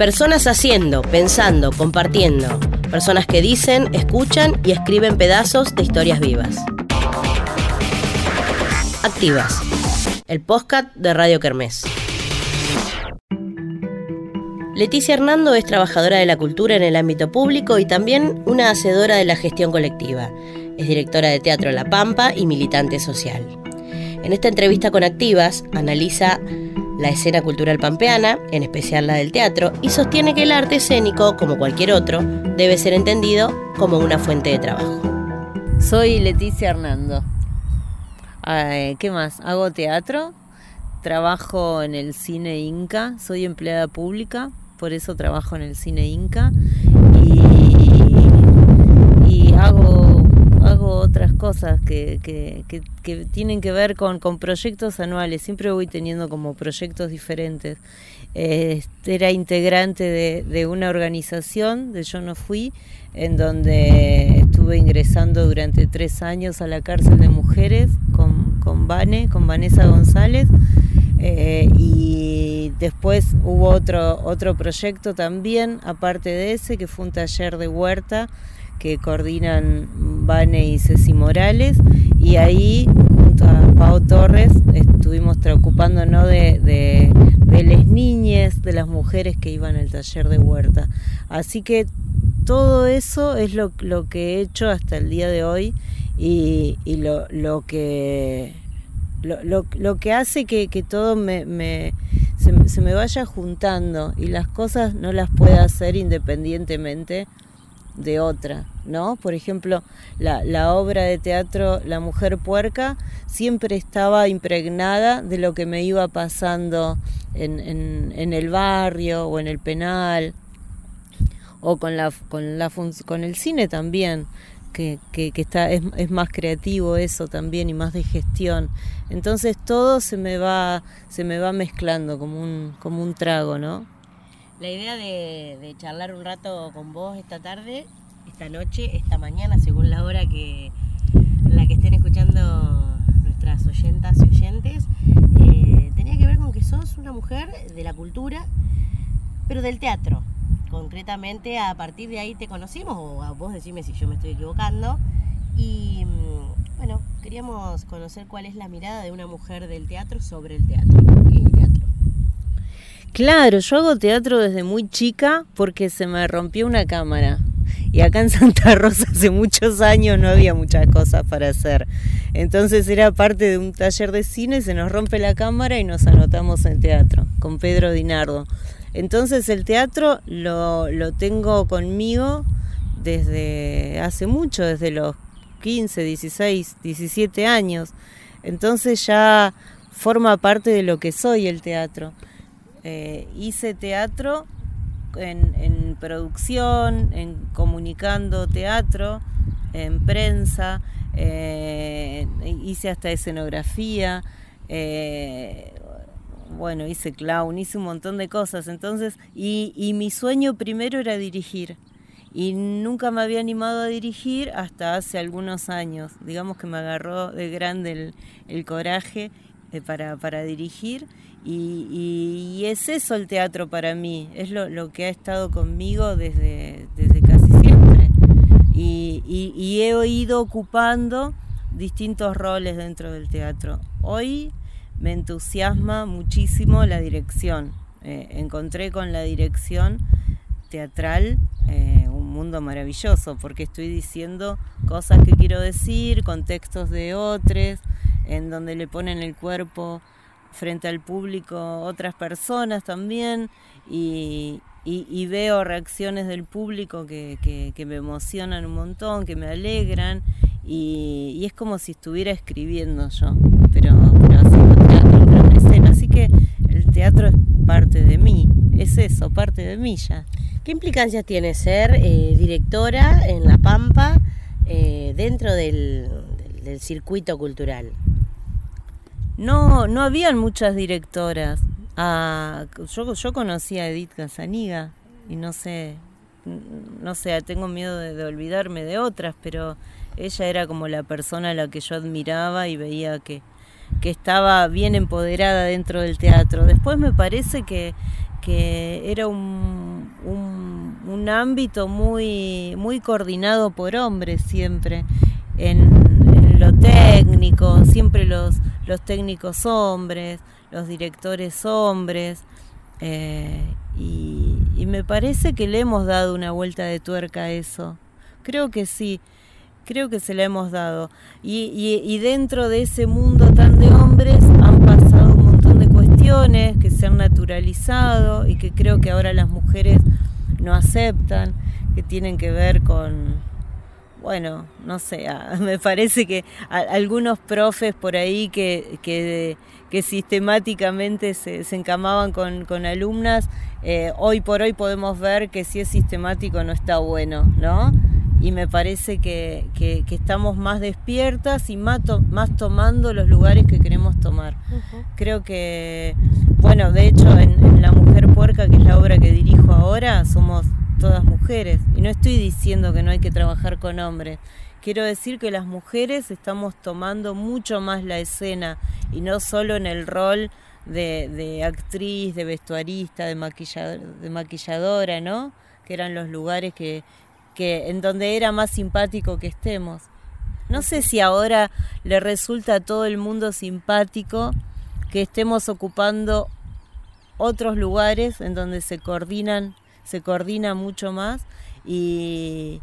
Personas haciendo, pensando, compartiendo. Personas que dicen, escuchan y escriben pedazos de historias vivas. Activas. El podcast de Radio Kermés. Leticia Hernando es trabajadora de la cultura en el ámbito público y también una hacedora de la gestión colectiva. Es directora de Teatro La Pampa y militante social. En esta entrevista con Activas analiza la escena cultural pampeana, en especial la del teatro, y sostiene que el arte escénico, como cualquier otro, debe ser entendido como una fuente de trabajo. Soy Leticia Hernando. ¿Qué más? Hago teatro, trabajo en el cine Inca, soy empleada pública, por eso trabajo en el cine Inca y, hago, otras cosas que, tienen que ver con, proyectos anuales, siempre voy teniendo como proyectos diferentes. era integrante de, una organización, de Yo No Fui, en donde estuve ingresando durante tres años a la cárcel de mujeres con, con Vane, con Vanessa González. Eh, y después hubo otro, otro proyecto también, aparte de ese, que fue un taller de huerta que coordinan Vane y Ceci Morales. Y ahí, junto a Pau Torres, estuvimos ocupándonos de, de, las niñas, de las mujeres que iban al taller de huerta. Así que todo eso es lo, que he hecho hasta el día de hoy y, lo, que hace que, todo me, se, me vaya juntando y las cosas no las pueda hacer independientemente de otra, ¿no? Por ejemplo, la, la obra de teatro La Mujer Puerca siempre estaba impregnada de lo que me iba pasando en, en, el barrio o en el penal o con, la, con, la, con el cine también que, que, que está, es, es, más creativo eso también y más de gestión. Entonces todo se me va, se me va mezclando como un, como un trago, ¿no? La idea de, charlar un rato con vos esta tarde, esta noche, esta mañana, según la hora que en la que estén escuchando nuestras oyentas y oyentes, eh, tenía que ver con que sos una mujer de la cultura, pero del teatro concretamente a partir de ahí te conocimos, o a vos decime si yo me estoy equivocando. Y mm, bueno, queríamos conocer cuál es la mirada de una mujer del teatro sobre el teatro? Claro, yo hago teatro desde muy chica porque se me rompió una cámara. Y acá en Santa Rosa hace muchos años no había muchas cosas para hacer. Entonces era parte de un taller de cine, se nos rompe la cámara y nos anotamos en teatro con Pedro Dinardo. Entonces el teatro lo, lo tengo conmigo desde hace mucho, desde los 15, 16, 17 años. Entonces ya forma parte de lo que soy el teatro. Eh, hice teatro en, producción, en comunicando teatro, en prensa, eh, hice hasta escenografía. Eh, bueno, hice clown, hice un montón de cosas, entonces, y, mi sueño primero era dirigir. Y nunca me había animado a dirigir hasta hace algunos años. Digamos que me agarró de grande el, coraje para, dirigir. Y, es eso el teatro para mí, es lo, que ha estado conmigo desde, desde casi siempre. Y, y he ido ocupando distintos roles dentro del teatro. Hoy me entusiasma muchísimo la dirección. Eh, encontré con la dirección teatral eh, un mundo maravilloso porque estoy diciendo cosas que quiero decir, contextos de otros, en donde le ponen el cuerpo frente al público otras personas también y, veo reacciones del público que, me emocionan un montón, que me alegran y, es como si estuviera escribiendo yo, pero, pero así Así que el teatro es parte de mí, es eso, parte de mí ya. ¿Qué implicancias tiene ser eh, directora en La Pampa eh, dentro del, circuito cultural? No, no habían muchas directoras. Ah, yo, yo conocí a Edith Casaniga y no sé, no sé, tengo miedo de, olvidarme de otras, pero ella era como la persona a la que yo admiraba y veía que, que estaba bien empoderada dentro del teatro. Después me parece que, que era un, un, ámbito muy, muy coordinado por hombres siempre. En, lo técnico, siempre los, los técnicos hombres, los directores hombres. Eh, y, y, me parece que le hemos dado una vuelta de tuerca a eso. Creo que sí, creo que se la hemos dado. Y, y, y dentro de ese mundo tan de hombres han pasado un montón de cuestiones que se han naturalizado y que creo que ahora las mujeres no aceptan, que tienen que ver con, bueno, no sé, me parece que algunos profes por ahí que, que, sistemáticamente se, encamaban con, alumnas, eh, hoy por hoy podemos ver que si es sistemático no está bueno, ¿no? Y me parece que, estamos más despiertas y más, más, tomando los lugares que queremos tomar. Creo que, bueno, de hecho en, en La Mujer Puerca, que es la obra que dirijo ahora, somos todas mujeres. Y no estoy diciendo que no hay que trabajar con hombres. Quiero decir que las mujeres estamos tomando mucho más la escena y no solo en el rol de, actriz, de vestuarista, de, de maquilladora, ¿no? Que eran los lugares que, que en donde era más simpático que estemos. No sé si ahora le resulta a todo el mundo simpático que estemos ocupando otros lugares en donde se coordinan se coordina mucho más y,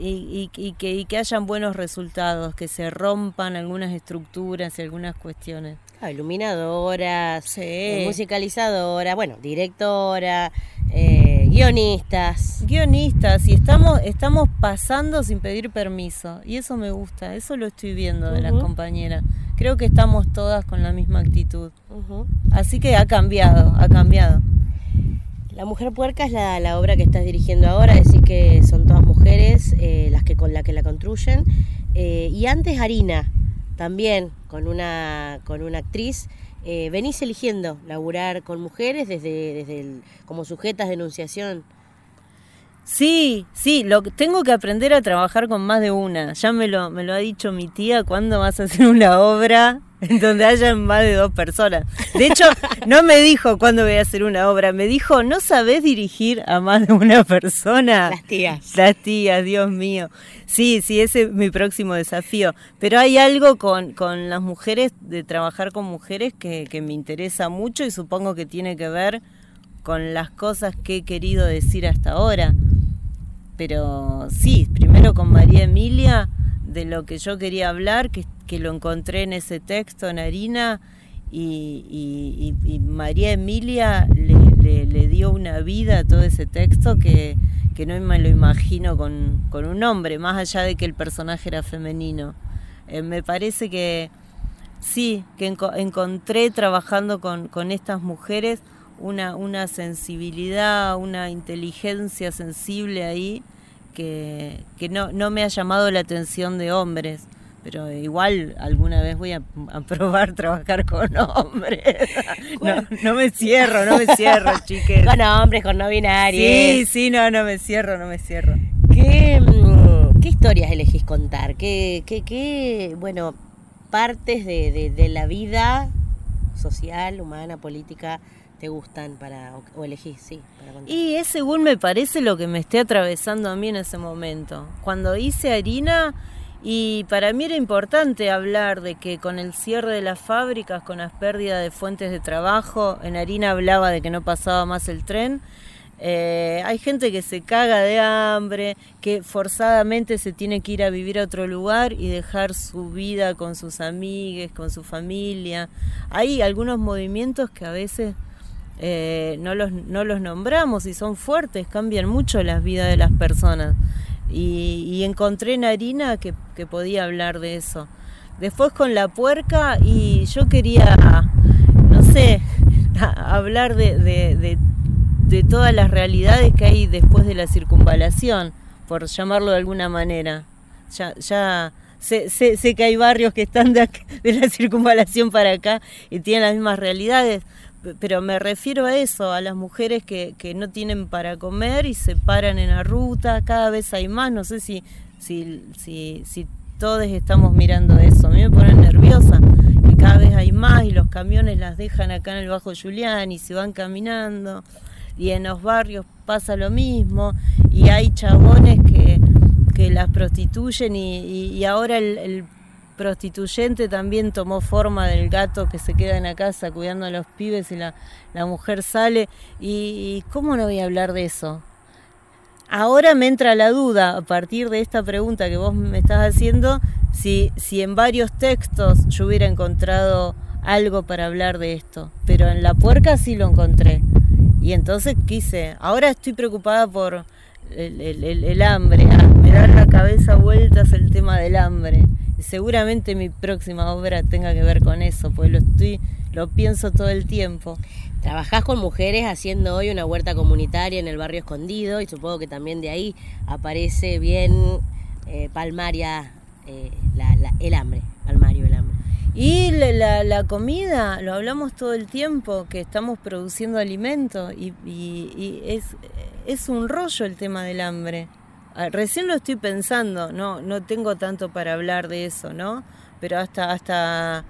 y, que, que, hayan buenos resultados, que se rompan algunas estructuras y algunas cuestiones. Ah, iluminadoras, eh, musicalizadoras, bueno, directora, eh, guionistas. Guionistas, y estamos, estamos pasando sin pedir permiso, y eso me gusta, eso lo estoy viendo de las compañeras. Creo que estamos todas con la misma actitud. Así que ha cambiado, ha cambiado. La Mujer Puerca es la, obra que estás dirigiendo ahora, decís que son todas mujeres eh, las que con la que la construyen. Eh, y antes Harina, también con una, con una actriz. Eh, venís eligiendo laburar con mujeres desde, desde como sujetas de enunciación. Sí, sí, lo, tengo que aprender a trabajar con más de una. Ya me lo, me lo ha dicho mi tía, ¿cuándo vas a hacer una obra en donde haya más de dos personas. De hecho, no me dijo cuándo voy a hacer una obra, me dijo, ¿no sabes dirigir a más de una persona? Las tías. Las tías, Dios mío. Sí, sí, ese es mi próximo desafío. Pero hay algo con, con las mujeres, de trabajar con mujeres, que, que me interesa mucho y supongo que tiene que ver con las cosas que he querido decir hasta ahora. Pero sí, primero con María Emilia de lo que yo quería hablar, que, que lo encontré en ese texto en Harina, y, María Emilia le, dio una vida a todo ese texto que, no me lo imagino con, un hombre, más allá de que el personaje era femenino. Eh, me parece que sí, que encontré trabajando con, con estas mujeres una, una sensibilidad, una inteligencia sensible ahí que, no, no me ha llamado la atención de hombres pero igual alguna vez voy a, probar trabajar con hombres. No, me cierro, no me cierro, chiques. Con hombres, con no binarios. Sí, sí, no, no me cierro, no me cierro. ¿Qué, mm, qué historias elegís contar? ¿Qué, qué, qué bueno, partes de, de la vida social, humana, política te gustan para o, elegís, sí, para contar. Y es según me parece lo que me esté atravesando a mí en ese momento. Cuando hice harina y para mí era importante hablar de que con el cierre de las fábricas, con las pérdidas de fuentes de trabajo, en harina hablaba de que no pasaba más el tren. Eh, hay gente que se caga de hambre, que forzadamente se tiene que ir a vivir a otro lugar y dejar su vida con sus amigues, con su familia. Hay algunos movimientos que a veces eh, no, los, no los nombramos y son fuertes, cambian mucho las vidas de las personas. Y, encontré en Harina que, podía hablar de eso. Después con la puerca y yo quería, no sé, hablar de, de, todas las realidades que hay después de la circunvalación, por llamarlo de alguna manera. Ya, ya sé, sé, que hay barrios que están de la circunvalación para acá y tienen las mismas realidades, pero me refiero a eso, a las mujeres que, que, no tienen para comer y se paran en la ruta, cada vez hay más, no sé si, si, si, si todos estamos mirando eso, a mí me pone nerviosa, que cada vez hay más y los camiones las dejan acá en el Bajo Julián y se van caminando. y en los barrios pasa lo mismo y hay chabones que, que las prostituyen y, ahora el, prostituyente también tomó forma del gato que se queda en la casa cuidando a los pibes y la, mujer sale y, y ¿cómo no voy a hablar de eso? Ahora me entra la duda, a partir de esta pregunta que vos me estás haciendo, si, si en varios textos yo hubiera encontrado algo para hablar de esto, pero en la puerca sí lo encontré. Y entonces quise, ahora estoy preocupada por el, hambre, ah, me da la cabeza vueltas el tema del hambre. Seguramente mi próxima obra tenga que ver con eso, pues lo estoy, lo pienso todo el tiempo. Trabajás con mujeres haciendo hoy una huerta comunitaria en el barrio escondido y supongo que también de ahí aparece bien eh, Palmaria, eh, el hambre, Palmario el hambre. Y la, comida, lo hablamos todo el tiempo, que estamos produciendo alimentos y, es, es, un rollo el tema del hambre. Ah, recién lo estoy pensando, no, no tengo tanto para hablar de eso, ¿no? Pero hasta, hasta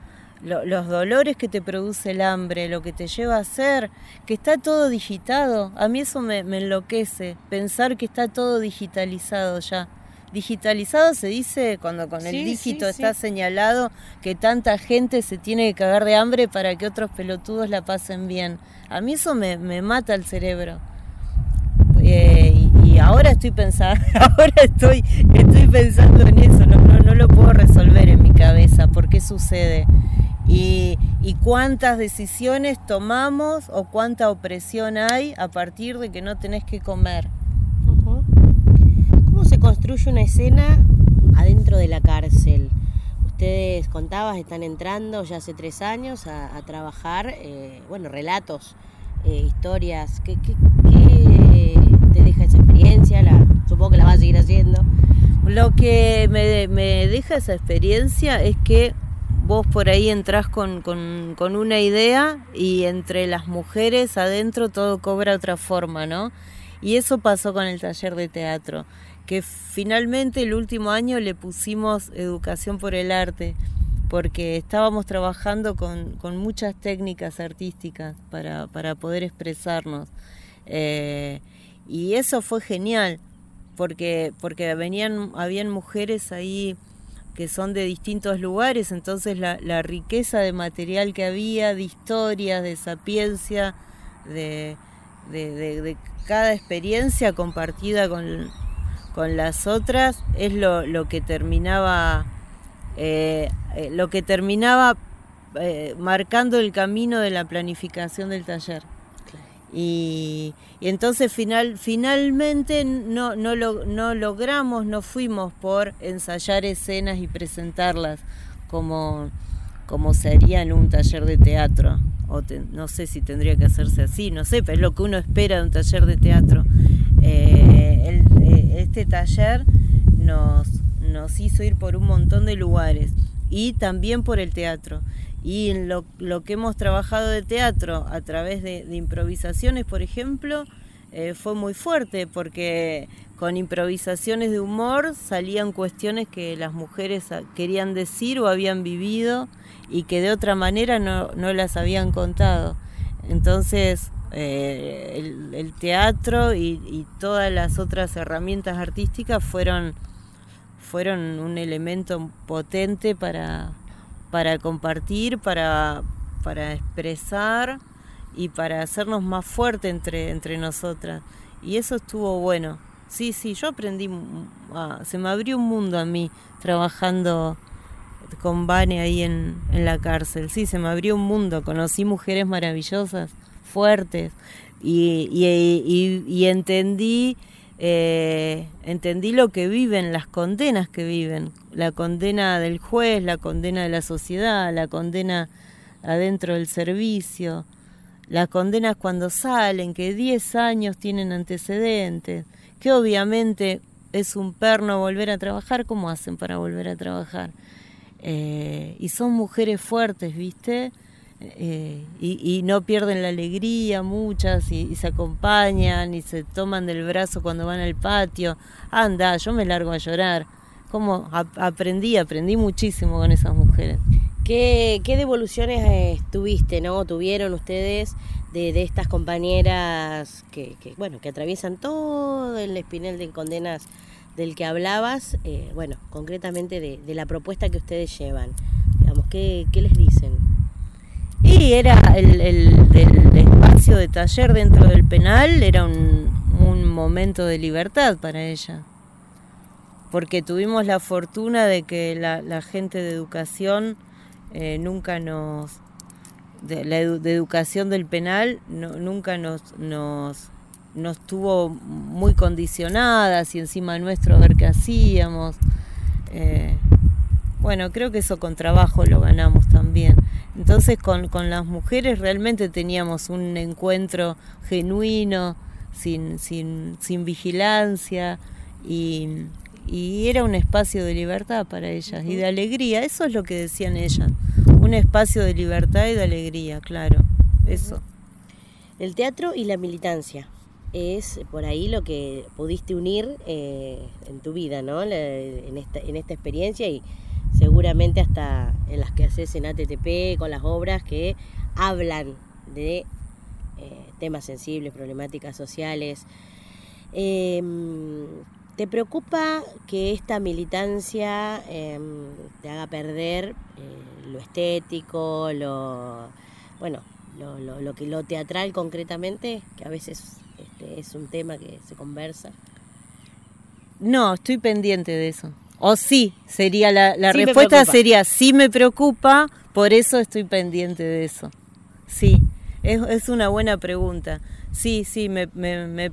los dolores que te produce el hambre, lo que te lleva a hacer, que está todo digitado. A mí eso me, enloquece, pensar que está todo digitalizado ya. Digitalizado se dice cuando con el dígito está señalado que tanta gente se tiene que cagar de hambre para que otros pelotudos la pasen bien. A mí eso me, mata el cerebro. Y, ahora estoy pensando, ahora estoy, estoy pensando en eso, no, no, no lo puedo resolver en mi cabeza, por qué sucede y, cuántas decisiones tomamos o cuánta opresión hay a partir de que no tenés que comer. ¿Cómo se construye una escena adentro de la cárcel? Ustedes contabas, están entrando ya hace tres años a, trabajar, eh, bueno, relatos, eh, historias. ¿Qué, te deja esa experiencia? La, supongo que la vas a seguir haciendo. Lo que me, deja esa experiencia es que vos por ahí entrás con, una idea y entre las mujeres adentro todo cobra otra forma, ¿no? Y eso pasó con el taller de teatro, que finalmente el último año le pusimos educación por el arte, porque estábamos trabajando con, muchas técnicas artísticas para, poder expresarnos. Eh, y eso fue genial, porque, porque venían, habían mujeres ahí que son de distintos lugares, entonces la, riqueza de material que había, de historias, de sapiencia, de, de, cada experiencia compartida con, las otras, es lo, que terminaba, eh, eh, lo que terminaba eh, marcando el camino de la planificación del taller. Y, entonces final, finalmente no, no, no logramos, no fuimos por ensayar escenas y presentarlas como, como sería en un taller de teatro. O no sé si tendría que hacerse así, no sé, pero es lo que uno espera de un taller de teatro. Eh, eh, este taller nos, nos hizo ir por un montón de lugares y también por el teatro. Y lo, lo que hemos trabajado de teatro a través de, improvisaciones, por ejemplo, eh, fue muy fuerte porque con improvisaciones de humor salían cuestiones que las mujeres querían decir o habían vivido y que de otra manera no, las habían contado. Entonces, eh, el, teatro y, y, todas las otras herramientas artísticas fueron, fueron un elemento potente para, para compartir, para, para expresar y para hacernos más fuertes entre, entre nosotras. Y eso estuvo bueno. Sí, sí, yo aprendí, se me abrió un mundo a mí trabajando con Vane ahí en, en la cárcel. Sí, se me abrió un mundo. Conocí mujeres maravillosas, fuertes, y, y, y entendí eh, entendí lo que viven, las condenas que viven, la condena del juez, la condena de la sociedad, la condena adentro del servicio, las condenas cuando salen, que 10 años tienen antecedentes, que obviamente es un perno volver a trabajar, ¿cómo hacen para volver a trabajar? Eh, y son mujeres fuertes, ¿viste? Eh, y, no pierden la alegría muchas y, se acompañan y se toman del brazo cuando van al patio. Anda, yo me largo a llorar. Como aprendí, aprendí muchísimo con esas mujeres. ¿Qué, qué devoluciones eh, tuviste, no? ¿Tuvieron ustedes de, estas compañeras que, bueno, que atraviesan todo el espinel de condenas del que hablabas, eh, bueno, concretamente de, la propuesta que ustedes llevan. Digamos, ¿qué, les dicen? Y era el, espacio de taller dentro del penal, era un, momento de libertad para ella. Porque tuvimos la fortuna de que la, gente de educación eh, nunca nos, de, la educación del penal nunca nos, nos, tuvo muy condicionadas y encima nuestro ver qué hacíamos. Eh, bueno, creo que eso con trabajo lo ganamos también. Entonces con, las mujeres realmente teníamos un encuentro genuino, sin, sin, sin vigilancia y, y era un espacio de libertad para ellas y de alegría. Eso es lo que decían ellas. Un espacio de libertad y de alegría, claro. Eso. El teatro y la militancia es por ahí lo que pudiste unir eh, en tu vida, ¿no? en, esta, en esta experiencia y seguramente hasta en las que haces en ATTP, con las obras que hablan de eh, temas sensibles, problemáticas sociales. Em, ¿Te preocupa que esta militancia em, te haga perder eh, lo estético, lo bueno, lo, lo, lo, que lo teatral concretamente, que a veces este, es un tema que se conversa? No, estoy pendiente de eso. O sí, sería la, la respuesta sería sí me preocupa, por eso estoy pendiente de eso. Sí, es, es una buena pregunta. Sí, sí, me, me, me,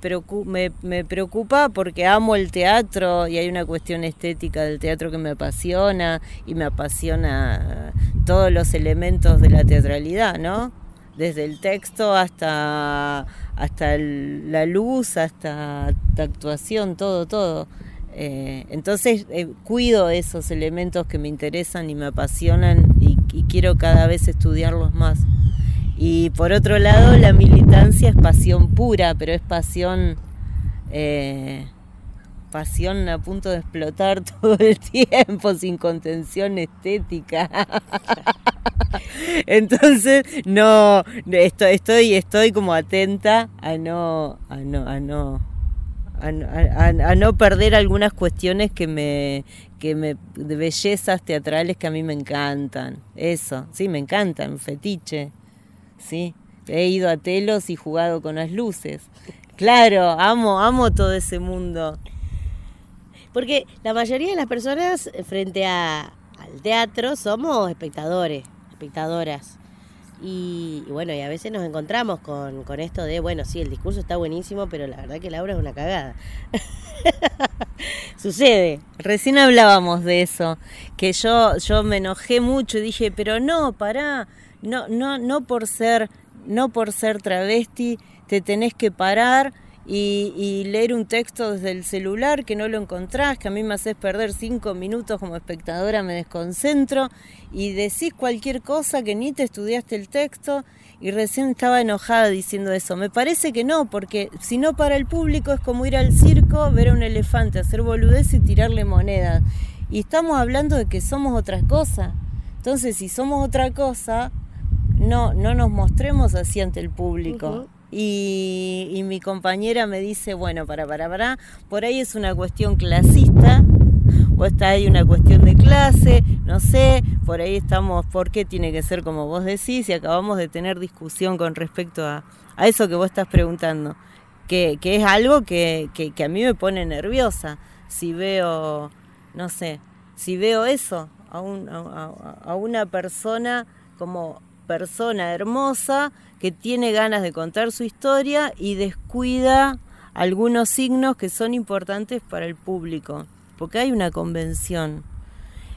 me, preocupa porque amo el teatro y hay una cuestión estética del teatro que me apasiona y me apasiona todos los elementos de la teatralidad, ¿no? Desde el texto hasta hasta la luz, hasta la actuación, todo, todo. Eh, entonces eh, cuido esos elementos que me interesan y me apasionan y, quiero cada vez estudiarlos más. Y por otro lado, la militancia es pasión pura, pero es pasión, eh, pasión a punto de explotar todo el tiempo, sin contención estética. Entonces, no, estoy, estoy, estoy como atenta a no, a no, a no, a, no perder algunas cuestiones que me, que me, de bellezas teatrales que a mí me encantan. Eso, sí, me encantan, fetiche, sí. He ido a telos y jugado con las luces. Claro, amo, amo todo ese mundo. Porque la mayoría de las personas frente a, al teatro somos espectadores espectadoras. Y, bueno, y a veces nos encontramos con, esto de, bueno, sí, el discurso está buenísimo, pero la verdad que la es una cagada. Sucede. Recién hablábamos de eso, que yo, yo me enojé mucho y dije, pero no, pará, no, no, no por ser, no por ser travesti, te tenés que parar y, leer un texto desde el celular que no lo encontrás, que a mí me haces perder cinco minutos como espectadora, me desconcentro y decís cualquier cosa que ni te estudiaste el texto y recién estaba enojada diciendo eso. Me parece que no, porque si no para el público es como ir al circo, ver a un elefante, hacer boludez y tirarle monedas. Y estamos hablando de que somos otra cosa. Entonces, si somos otra cosa, no, no nos mostremos así ante el público. Y, mi compañera me dice, bueno, para, para, para, por ahí es una cuestión clasista, o está ahí una cuestión de clase, no sé, por ahí estamos, ¿por qué tiene que ser como vos decís? Y acabamos de tener discusión con respecto a, a eso que vos estás preguntando, que, que es algo que, que, a mí me pone nerviosa, si veo, no sé, si veo eso, a, a, a una persona como persona hermosa que tiene ganas de contar su historia y descuida algunos signos que son importantes para el público, porque hay una convención.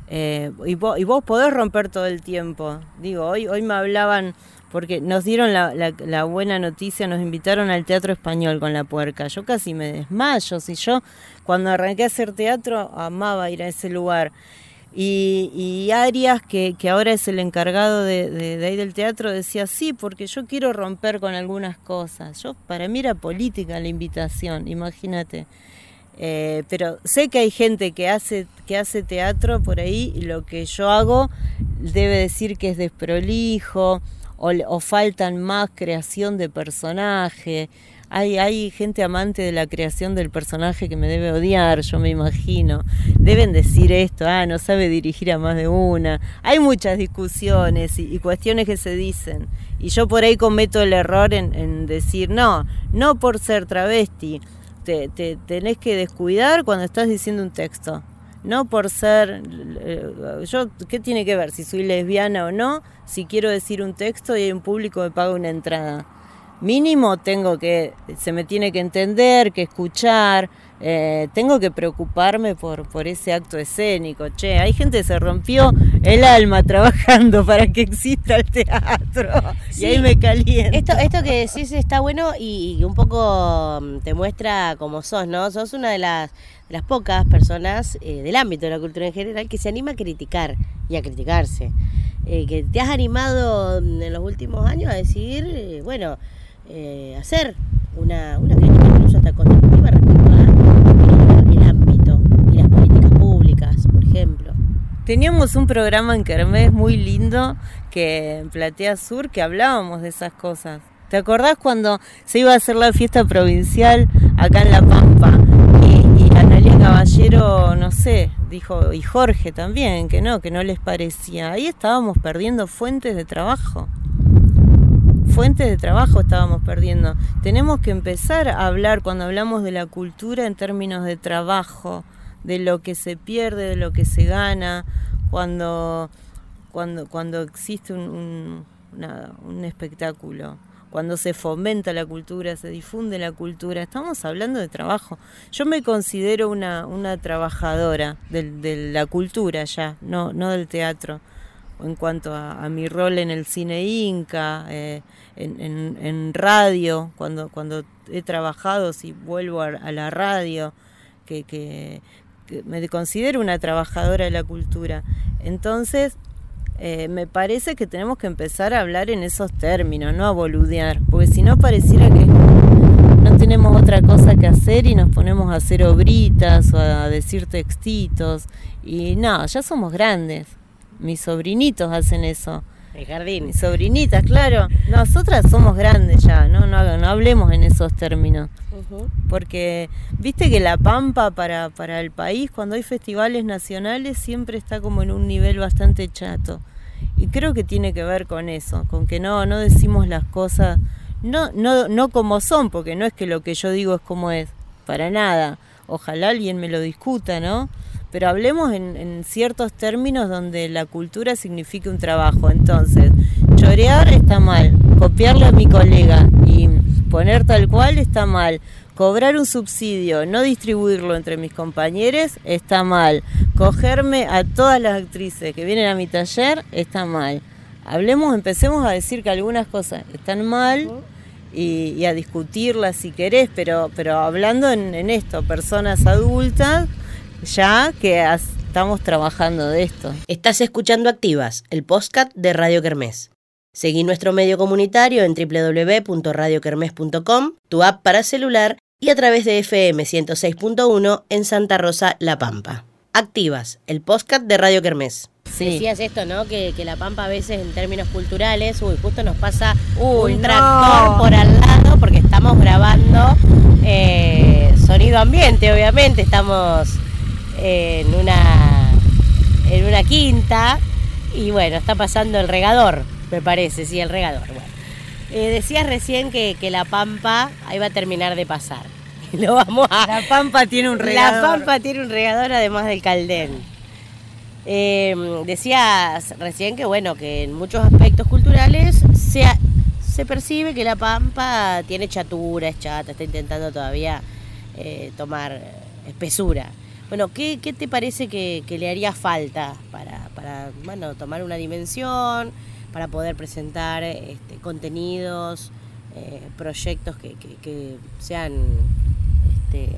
Eh, y, vos, podés romper todo el tiempo. Digo, hoy, hoy me hablaban, porque nos dieron la, la, buena noticia, nos invitaron al Teatro Español con la puerca. Yo casi me desmayo, si yo cuando arranqué a hacer teatro amaba ir a ese lugar. Y, Arias, que, ahora es el encargado de, de, ahí del teatro, decía, sí, porque yo quiero romper con algunas cosas. Yo, para mí era política la invitación, imagínate. Eh, pero sé que hay gente que hace, que hace teatro por ahí y lo que yo hago debe decir que es desprolijo o, faltan más creación de personaje. Hay, hay gente amante de la creación del personaje que me debe odiar, yo me imagino. Deben decir esto, ah, no sabe dirigir a más de una. Hay muchas discusiones y, cuestiones que se dicen. Y yo por ahí cometo el error en, decir, no, no por ser travesti. Te, te tenés que descuidar cuando estás diciendo un texto no por ser, eh, yo, ¿qué tiene que ver si soy lesbiana o no? Si quiero decir un texto y hay un público que paga una entrada. Mínimo tengo que, se me tiene que entender, que escuchar, eh, tengo que preocuparme por, por ese acto escénico. Che, hay gente que se rompió el alma trabajando para que exista el teatro. y ahí me calienta. Esto, esto que decís está bueno y, y un poco mm, te muestra cómo sos, ¿no? Sos una de las las pocas personas eh, del ámbito de la cultura en general que se anima a criticar y a criticarse. Eh, que te has animado en los últimos años a decidir, eh, hacer una, una crítica incluso hasta constructiva respecto al ámbito y las políticas públicas, por ejemplo. Teníamos un programa en Kermés muy lindo que en Platea Sur que hablábamos de esas cosas. ¿Te acordás cuando se iba a hacer la fiesta provincial acá en La Pampa? Caballero, no sé, dijo, y Jorge también, que no, que no les parecía. Ahí estábamos perdiendo fuentes de trabajo. Fuentes de trabajo estábamos perdiendo. Tenemos que empezar a hablar cuando hablamos de la cultura en términos de trabajo, de lo que se pierde, de lo que se gana, cuando, cuando, cuando existe un, un espectáculo cuando se fomenta la cultura, se difunde la cultura, estamos hablando de trabajo. Yo me considero una, una trabajadora de, la cultura ya, no, no del teatro, en cuanto a, mi rol en el cine inca, eh, en, radio, cuando, cuando he trabajado, si vuelvo a, la radio, que, que me considero una trabajadora de la cultura. Entonces, eh, me parece que tenemos que empezar a hablar en esos términos, no a boludear, porque si no pareciera que no tenemos otra cosa que hacer y nos ponemos a hacer obritas o a decir textitos. Y no, ya somos grandes. Mis sobrinitos hacen eso. El jardín. Mis sobrinitas, claro. Nosotras somos grandes ya, no, no, no hablemos en esos términos. Porque viste que la Pampa para, para el país, cuando hay festivales nacionales, siempre está como en un nivel bastante chato. Y creo que tiene que ver con eso, con que no, no decimos las cosas, no, no, no como son, porque no es que lo que yo digo es como es, para nada. Ojalá alguien me lo discuta, ¿no? Pero hablemos en, en ciertos términos donde la cultura signifique un trabajo. Entonces, chorear está mal, copiarle a mi colega y poner tal cual está mal. Cobrar un subsidio, no distribuirlo entre mis compañeros, está mal. Cogerme a todas las actrices que vienen a mi taller, está mal. Hablemos, empecemos a decir que algunas cosas están mal y, a discutirlas si querés, pero, pero hablando en, en esto, personas adultas, ya que estamos trabajando de esto. Estás escuchando Activas, el podcast de Radio Kermés. Seguí nuestro medio comunitario en www.radiokermes.com, tu app para celular y a través de FM 106.1 en Santa Rosa, La Pampa. Activas, el podcast de Radio Kermés. Decías esto, ¿no? Que, La Pampa a veces en términos culturales, uy, justo nos pasa un tractor por al lado porque estamos grabando eh, sonido ambiente, obviamente, estamos en una, en una quinta y bueno, está pasando el regador me parece, sí, el regador. Eh, decías recién que, la Pampa ahí va a terminar de pasar. Lo vamos a... La Pampa tiene un regador. La Pampa tiene un regador además del Caldén. Em, decías recién que bueno, que en muchos aspectos culturales se, se percibe que la Pampa tiene chatura, es chata, está intentando todavía eh, tomar espesura. Bueno, ¿qué, te parece que, le haría falta para, para bueno, tomar una dimensión? para poder presentar este, contenidos, eh, proyectos que, sean, este,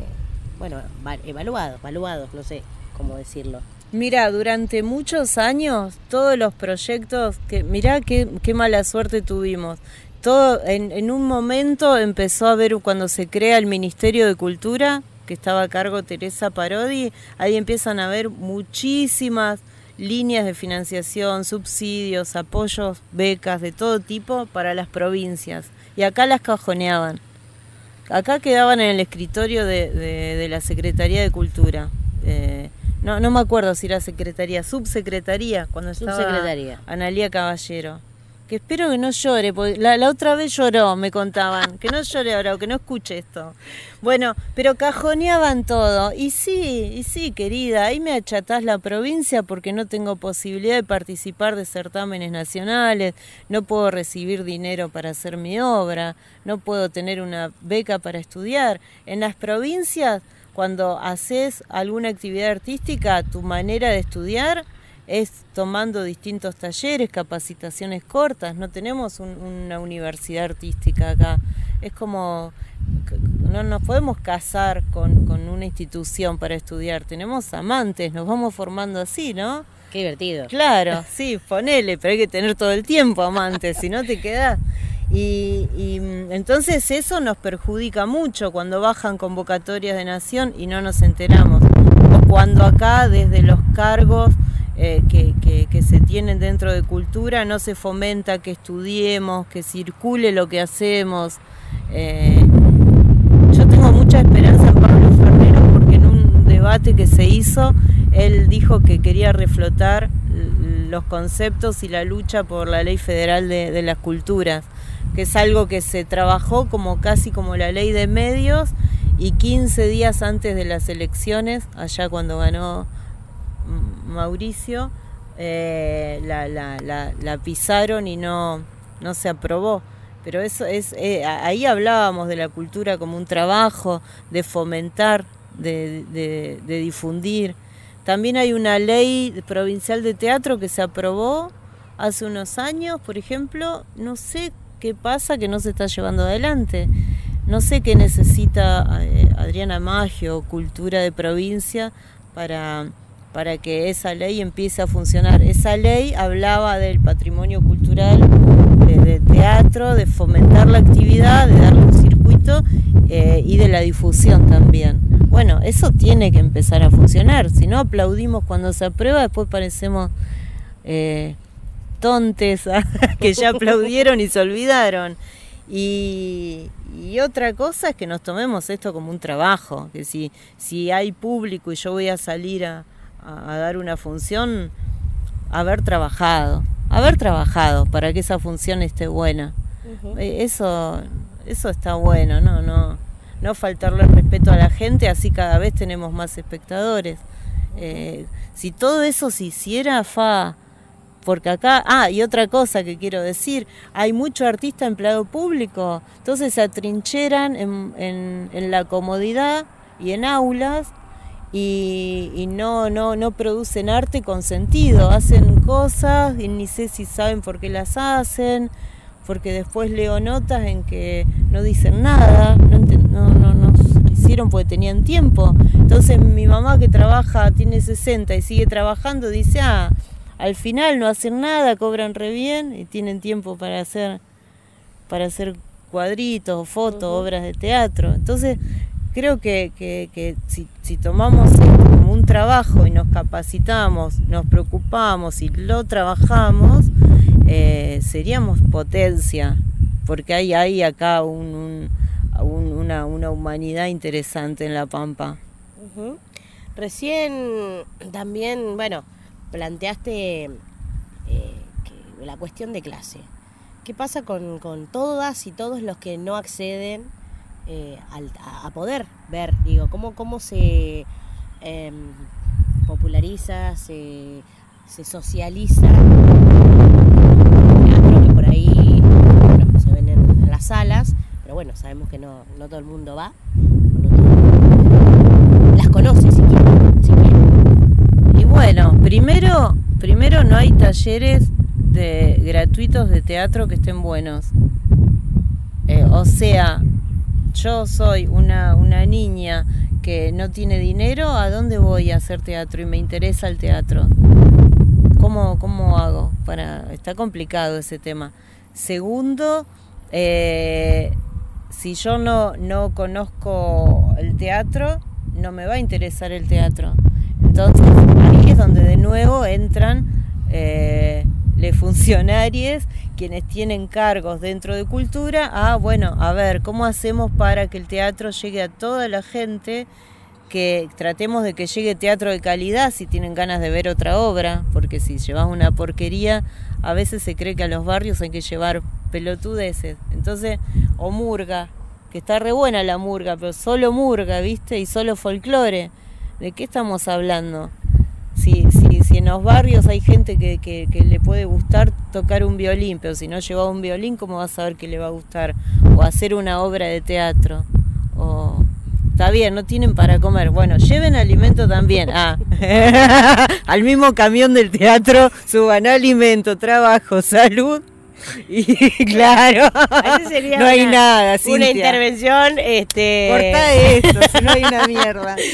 bueno, evaluados, evaluados, no sé cómo decirlo. Mira, durante muchos años todos los proyectos, que mira qué, qué mala suerte tuvimos. Todo, en, en, un momento empezó a ver cuando se crea el Ministerio de Cultura, que estaba a cargo Teresa Parodi, ahí empiezan a haber muchísimas líneas de financiación, subsidios, apoyos, becas de todo tipo para las provincias. Y acá las cajoneaban. Acá quedaban en el escritorio de, la Secretaría de Cultura. Eh, no, no me acuerdo si era secretaría, subsecretaría, cuando estaba subsecretaría. Analía Caballero que espero que no llore, porque la, la, otra vez lloró, me contaban, que no llore ahora o que no escuche esto. Bueno, pero cajoneaban todo. Y sí, y sí, querida, ahí me achatás la provincia porque no tengo posibilidad de participar de certámenes nacionales, no puedo recibir dinero para hacer mi obra, no puedo tener una beca para estudiar. En las provincias, cuando haces alguna actividad artística, tu manera de estudiar es tomando distintos talleres, capacitaciones cortas, no tenemos una universidad artística acá. Es como, no nos podemos casar con, una institución para estudiar, tenemos amantes, nos vamos formando así, ¿no? Qué divertido. Claro, sí, ponele, pero hay que tener todo el tiempo amantes, si no te quedas. Y, y, entonces eso nos perjudica mucho cuando bajan convocatorias de nación y no nos enteramos. Cuando acá desde los cargos eh, que, se tienen dentro de cultura, no se fomenta que estudiemos, que circule lo que hacemos. Eh, yo tengo mucha esperanza en Pablo Ferrero porque en un debate que se hizo, él dijo que quería reflotar los conceptos y la lucha por la ley federal de, de las culturas, que es algo que se trabajó como casi como la ley de medios y 15 días antes de las elecciones, allá cuando ganó Mauricio, eh, la, la, la, pisaron y no, no se aprobó. Pero eso es, eh, ahí hablábamos de la cultura como un trabajo, de fomentar, de, de, difundir. También hay una ley provincial de teatro que se aprobó hace unos años, por ejemplo, no sé qué pasa que no se está llevando adelante. No sé qué necesita eh, Adriana Maggio, Cultura de Provincia, para para que esa ley empiece a funcionar. Esa ley hablaba del patrimonio cultural de, teatro, de fomentar la actividad, de darle un circuito eh, y de la difusión también. Bueno, eso tiene que empezar a funcionar, si no aplaudimos cuando se aprueba, después parecemos eh, tontes que ya aplaudieron y se olvidaron. Y, y, otra cosa es que nos tomemos esto como un trabajo, que si, si hay público y yo voy a salir a, a, dar una función, haber trabajado, haber trabajado para que esa función esté buena. Eh, eso, eso está bueno, no, no, no faltarle el respeto a la gente, así cada vez tenemos más espectadores. Eh, si todo eso se hiciera, fa, porque acá, ah, y otra cosa que quiero decir, hay mucho artista empleado público, entonces se atrincheran en, en, la comodidad y en aulas y, no, no, no producen arte con sentido, hacen cosas y ni sé si saben por qué las hacen, porque después leo notas en que no dicen nada, no, no, no, no hicieron porque tenían tiempo. Entonces mi mamá que trabaja, tiene 60 y sigue trabajando, dice, ah, al final no hacen nada, cobran re bien y tienen tiempo para hacer, para hacer cuadritos, fotos, obras de teatro. Entonces creo que, que, si, si, tomamos esto como un trabajo y nos capacitamos, nos preocupamos y lo trabajamos, eh, seríamos potencia, porque hay, hay acá un, una, una, humanidad interesante en La Pampa. Recién también, bueno, planteaste eh, la cuestión de clase. ¿Qué pasa con, con todas y todos los que no acceden eh, a, poder ver, digo, cómo, cómo se em, populariza, se, se socializa que por ahí se ven en, las salas, pero bueno, sabemos que no, no todo el mundo va, las conoce si Y bueno, primero, primero no hay talleres de, gratuitos de teatro que estén buenos. Eh, o sea, yo soy una, una niña que no tiene dinero, ¿a dónde voy a hacer teatro? Y me interesa el teatro. ¿Cómo, cómo hago? Para, está complicado ese tema. Segundo, eh, si yo no, no conozco el teatro, no me va a interesar el teatro. Entonces, donde de nuevo entran eh, los funcionarios quienes tienen cargos dentro de cultura a, bueno, a ver, ¿cómo hacemos para que el teatro llegue a toda la gente? que tratemos de que llegue teatro de calidad si tienen ganas de ver otra obra, porque si llevas una porquería, a veces se cree que a los barrios hay que llevar pelotudeces. Entonces, o murga, que está re buena la murga, pero solo murga, ¿viste? Y solo folclore. ¿De qué estamos hablando? Si, si, si en los barrios hay gente que, le puede gustar tocar un violín, pero si no lleva un violín, ¿cómo vas a saber que le va a gustar? O hacer una obra de teatro. O, Está bien, no tienen para comer. Bueno, lleven alimento también. Ah, al mismo camión del teatro suban alimento, trabajo, salud. Y claro, no hay nada. Cintia. Una intervención, este. Corta esto, si no hay una mierda.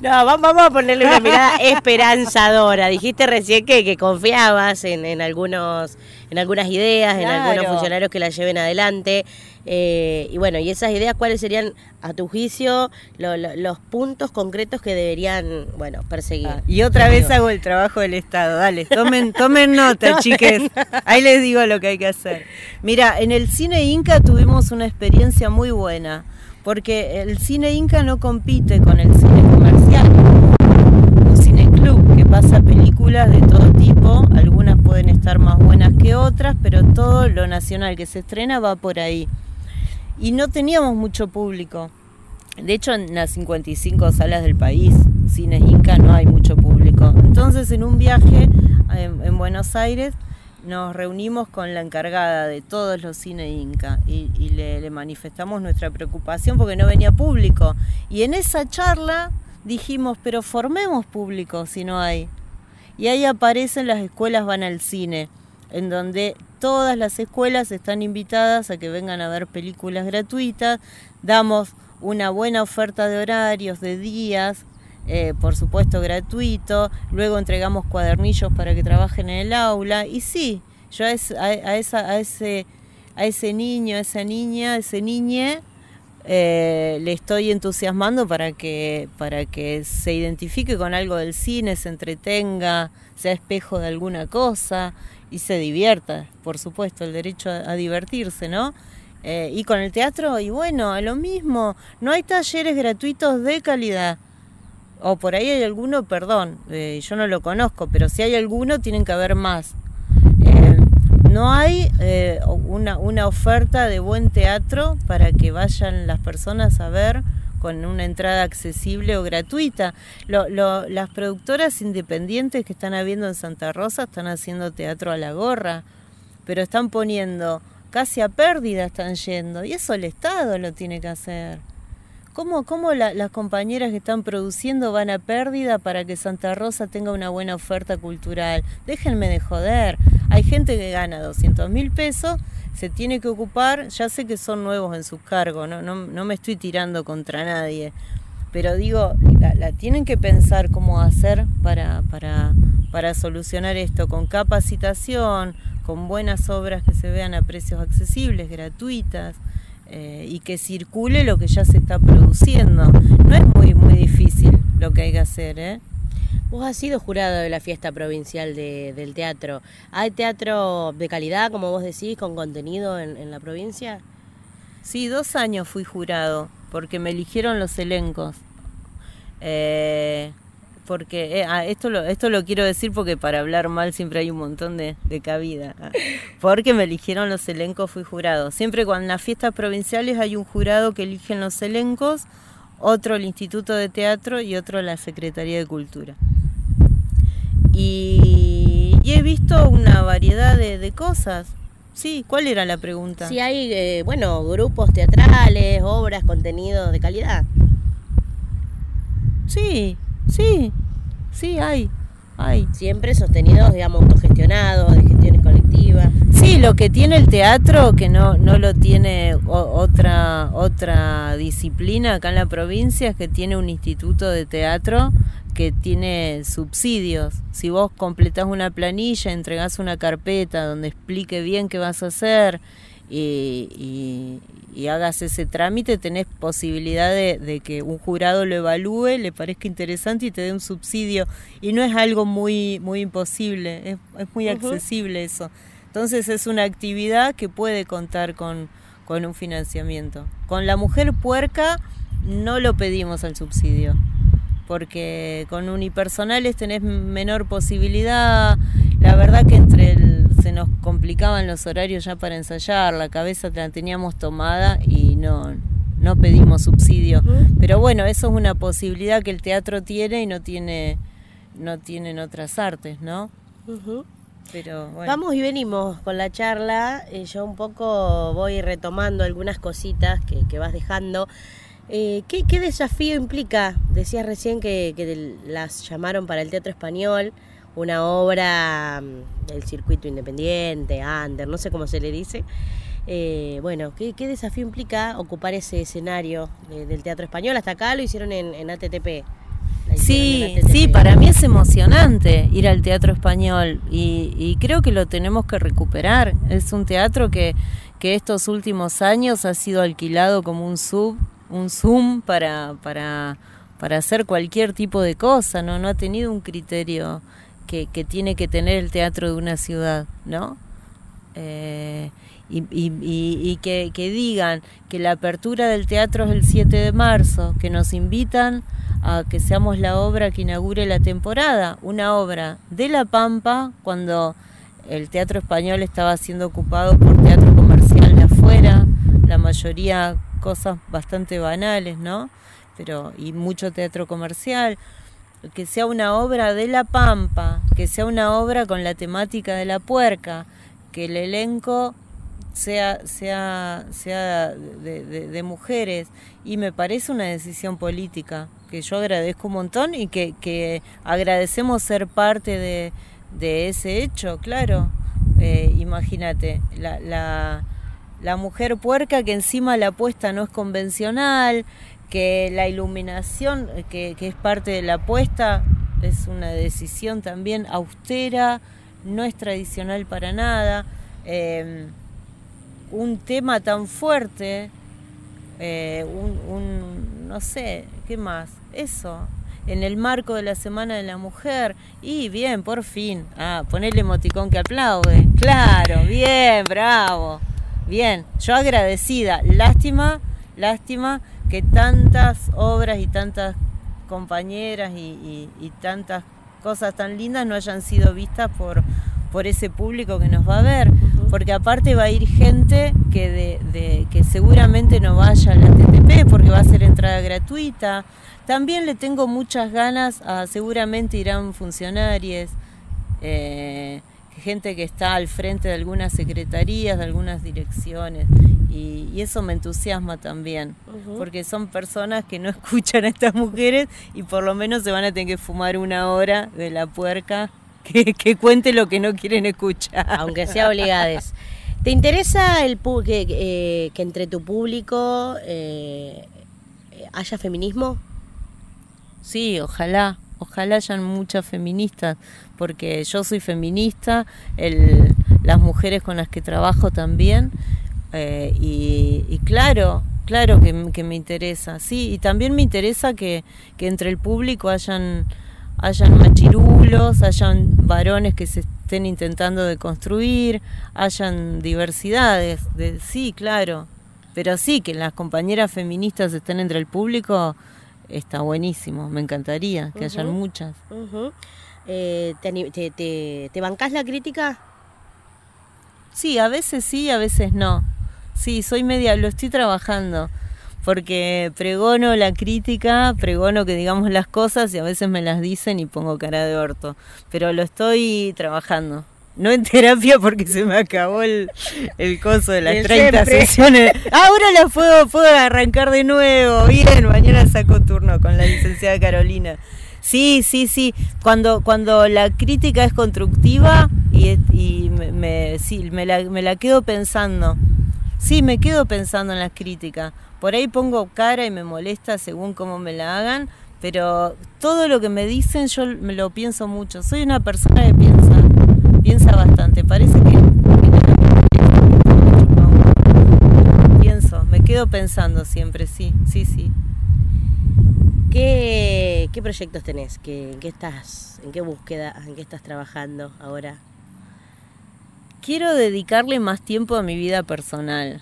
No, vamos a ponerle una mirada esperanzadora. Dijiste recién que, que confiabas en, en algunos en algunas ideas, claro. en algunos funcionarios que las lleven adelante. Eh, y bueno, y esas ideas, ¿cuáles serían, a tu juicio, lo, lo, los puntos concretos que deberían, bueno, perseguir? Ah, y otra vez hago el trabajo del Estado. Dale, tomen, tomen nota, chiques. Ahí les digo lo que hay que hacer. Mira, en el cine Inca tuvimos una experiencia muy buena, porque el cine Inca no compite con el cine comercial. Un cine club que pasa películas de todo tipo, algunas pueden estar más buenas que otras, pero todo lo nacional que se estrena va por ahí y no teníamos mucho público. De hecho, en las 55 salas del país, cines Inca, no hay mucho público. Entonces, en un viaje en, en Buenos Aires, nos reunimos con la encargada de todos los cines Inca y, y le, le, manifestamos nuestra preocupación porque no venía público. Y en esa charla dijimos, pero formemos público si no hay. Y ahí aparecen las escuelas van al cine en donde todas las escuelas están invitadas a que vengan a ver películas gratuitas, damos una buena oferta de horarios, de días, eh, por supuesto gratuito, luego entregamos cuadernillos para que trabajen en el aula. Y sí, yo a, ese, a, esa, a, ese, a ese niño, a esa niña, a ese niñe, eh, le estoy entusiasmando para que, para que se identifique con algo del cine, se entretenga, sea espejo de alguna cosa y se divierta, por supuesto, el derecho a, a divertirse, ¿no? Eh, y con el teatro, y bueno, lo mismo, no hay talleres gratuitos de calidad. O por ahí hay alguno, perdón, eh, yo no lo conozco, pero si hay alguno, tienen que haber más. Eh, no hay una, una oferta de buen teatro para que vayan las personas a ver con una entrada accesible o gratuita. Lo, lo, las productoras independientes que están habiendo en Santa Rosa están haciendo teatro a la gorra, pero están poniendo casi a pérdida, están yendo, y eso el Estado lo tiene que hacer. ¿Cómo, cómo la, las compañeras que están produciendo van a pérdida para que Santa Rosa tenga una buena oferta cultural? Déjenme de joder. Hay gente que gana 200 mil pesos se tiene que ocupar, ya sé que son nuevos en sus cargos, no, no, no me estoy tirando contra nadie, pero digo, la, la tienen que pensar cómo hacer para, para, para solucionar esto, con capacitación, con buenas obras que se vean a precios accesibles, gratuitas, eh, y que circule lo que ya se está produciendo. No es muy, muy difícil lo que hay que hacer, ¿eh? Vos has sido jurado de la fiesta provincial de, del teatro. ¿Hay teatro de calidad, como vos decís, con contenido en, en, la provincia? Sí, dos años fui jurado, porque me eligieron los elencos. Eh, porque eh, ah, esto, lo, esto lo quiero decir porque para hablar mal siempre hay un montón de, de cabida. Ah, porque me eligieron los elencos, fui jurado. Siempre cuando en las fiestas provinciales hay un jurado que eligen los elencos, otro el Instituto de Teatro y otro la Secretaría de Cultura. Y, y he visto una variedad de, de, cosas. Sí, ¿cuál era la pregunta? Si hay, eh, bueno, grupos teatrales, obras, contenidos de calidad. Sí, sí, sí, hay, hay. Siempre sostenidos, digamos, autogestionados, de gestiones colectivas. Sí, lo que tiene el teatro, que no, no lo tiene otra, otra disciplina acá en la provincia, es que tiene un instituto de teatro que tiene subsidios. Si vos completás una planilla, entregás una carpeta donde explique bien qué vas a hacer y, hagas ese trámite, tenés posibilidad de, que un jurado lo evalúe, le parezca interesante y te dé un subsidio. Y no es algo muy, muy imposible, es, muy accesible eso. Entonces es una actividad que puede contar con, con un financiamiento. Con la mujer puerca no lo pedimos al subsidio, porque con unipersonales tenés menor posibilidad. La verdad que entre el, se nos complicaban los horarios ya para ensayar, la cabeza la teníamos tomada y no, no pedimos subsidio. Pero bueno, eso es una posibilidad que el teatro tiene y no tiene no tienen otras artes, ¿no? Pero Vamos y venimos con la charla. Eh, yo un poco voy retomando algunas cositas que, vas dejando. Eh, ¿qué, desafío implica? Decías recién que, las llamaron para el Teatro Español, una obra mm, del circuito independiente, under, no sé cómo se le dice. Eh, bueno, ¿qué, desafío implica ocupar ese escenario del Teatro Español? Hasta acá lo hicieron en, en ATTP. Sí, sí, para mí es emocionante ir al teatro español y, creo que lo tenemos que recuperar. Es un teatro que, que estos últimos años ha sido alquilado como un sub, un zoom para, para, para hacer cualquier tipo de cosa, ¿no? No ha tenido un criterio que, tiene que tener el teatro de una ciudad, ¿no? Eh, y, y, que, que, digan que la apertura del teatro es el 7 de marzo, que nos invitan a que seamos la obra que inaugure la temporada, una obra de La Pampa, cuando el teatro español estaba siendo ocupado por teatro comercial de afuera, la mayoría cosas bastante banales, ¿no? Pero, y mucho teatro comercial, que sea una obra de La Pampa, que sea una obra con la temática de la puerca, que el elenco sea, sea, sea de, mujeres y me parece una decisión política que yo agradezco un montón y que, agradecemos ser parte de, ese hecho, claro. Eh, imagínate, la, la, la, mujer puerca que encima la apuesta no es convencional, que la iluminación que, que es parte de la apuesta es una decisión también austera, no es tradicional para nada. Eh, un tema tan fuerte, eh, un, no sé, ¿qué más? Eso, en el marco de la Semana de la Mujer. Y bien, por fin. Ah, ponerle emoticón que aplaude. Claro, bien, bravo. Bien, yo agradecida. Lástima, lástima que tantas obras y tantas compañeras y, y tantas cosas tan lindas no hayan sido vistas por, por ese público que nos va a ver porque aparte va a ir gente que, de, que seguramente no vaya a la TTP porque va a ser entrada gratuita. También le tengo muchas ganas a seguramente irán funcionarios, eh, gente que está al frente de algunas secretarías, de algunas direcciones. Y, eso me entusiasma también, porque son personas que no escuchan a estas mujeres y por lo menos se van a tener que fumar una hora de la puerca que, cuente lo que no quieren escuchar. Aunque sea obligades. ¿Te interesa el que, eh, que entre tu público eh, haya feminismo? Sí, ojalá, ojalá hayan muchas feministas, porque yo soy feminista, el, las mujeres con las que trabajo también, eh, y, claro, claro que, me interesa, sí, y también me interesa que, entre el público hayan hayan machirulos, hayan varones que se estén intentando de construir, hayan diversidades, de, sí, claro, pero sí, que las compañeras feministas estén entre el público, está buenísimo, me encantaría que hayan muchas. Eh, ¿te, te, te, bancás la crítica? Sí, a veces sí, a veces no. Sí, soy media, lo estoy trabajando porque pregono la crítica, pregono que digamos las cosas y a veces me las dicen y pongo cara de orto, pero lo estoy trabajando. No en terapia porque se me acabó el, el coso de las 30 sesiones. Ahora la puedo, puedo arrancar de nuevo. Bien, mañana saco turno con la licenciada Carolina. Sí, sí, sí. Cuando, cuando la crítica es constructiva y, y me, sí, me, la, me la quedo pensando. Sí, me quedo pensando en las críticas. Por ahí pongo cara y me molesta según cómo me la hagan, pero todo lo que me dicen yo me lo pienso mucho. Soy una persona que piensa, bastante. Parece que, quedo pensando siempre, sí, sí, sí. ¿Qué, qué proyectos tenés? ¿Qué, ¿En qué estás? ¿En qué búsqueda? ¿En qué estás trabajando ahora? Quiero dedicarle más tiempo a mi vida personal.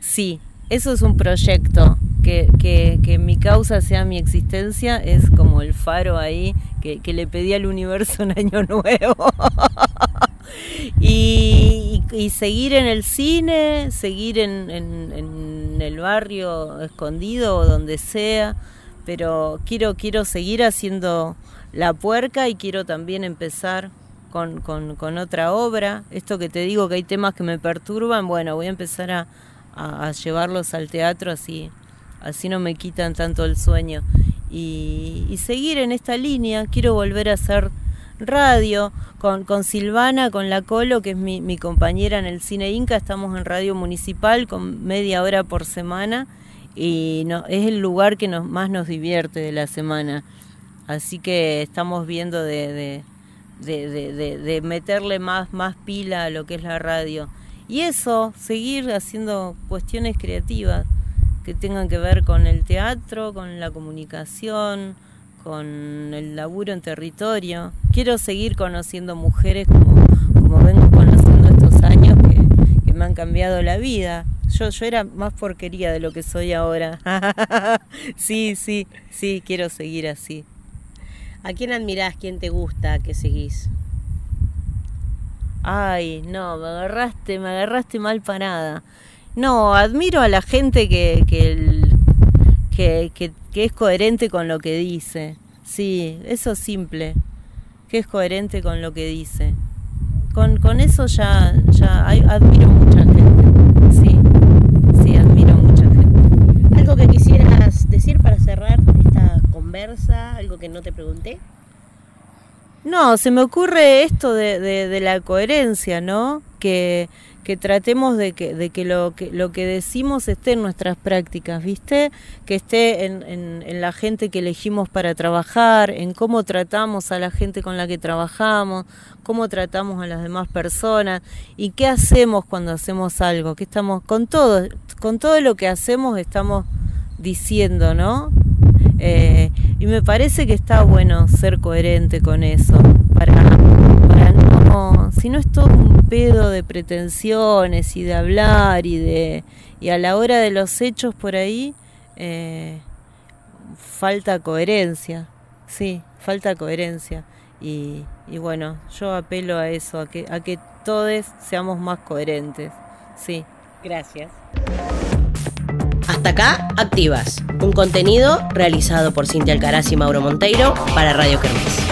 Sí, eso es un proyecto. Que, que, que, mi causa sea mi existencia es como el faro ahí que, que le pedí al universo un año nuevo. y, seguir en el cine, seguir en, en, en, el barrio escondido o donde sea, pero quiero, quiero seguir haciendo la puerca y quiero también empezar con, con, con, otra obra. Esto que te digo que hay temas que me perturban, bueno, voy a empezar a, a, llevarlos al teatro así, así no me quitan tanto el sueño. Y, y seguir en esta línea, quiero volver a hacer radio con, con Silvana, con la Colo, que es mi, mi, compañera en el Cine Inca, estamos en radio municipal con media hora por semana y no, es el lugar que nos, más nos divierte de la semana. Así que estamos viendo de, de, de, de, de meterle más, más pila a lo que es la radio. Y eso, seguir haciendo cuestiones creativas que tengan que ver con el teatro, con la comunicación, con el laburo en territorio. Quiero seguir conociendo mujeres como, como vengo conociendo estos años que, me han cambiado la vida. Yo, yo era más porquería de lo que soy ahora. sí, sí, sí, quiero seguir así. ¿A quién admirás? ¿Quién te gusta? ¿Qué seguís? Ay, no, me agarraste, me agarraste mal parada. No, admiro a la gente que, que, que, es coherente con lo que dice. Sí, eso es simple. Que es coherente con lo que dice. Con, con eso ya, ya admiro mucha gente. Sí, sí, admiro mucha gente. ¿Algo que quisieras decir para cerrar esta conversa? ¿Algo que no te pregunté? No, se me ocurre esto de, de, de la coherencia, ¿no? Que, que tratemos de que, de que, lo, que lo que decimos esté en nuestras prácticas, ¿viste? Que esté en, en, en, la gente que elegimos para trabajar, en cómo tratamos a la gente con la que trabajamos, cómo tratamos a las demás personas y qué hacemos cuando hacemos algo, que estamos con todo, con todo lo que hacemos estamos diciendo, ¿no? Eh, y me parece que está bueno ser coherente con eso, para, para no, si no es todo un pedo de pretensiones y de hablar y de y a la hora de los hechos por ahí eh, falta coherencia, sí, falta coherencia y, y, bueno, yo apelo a eso, a que, a que todos seamos más coherentes, sí. Gracias. Hasta acá, Activas, un contenido realizado por Cintia Alcaraz y Mauro Monteiro para Radio Kermés.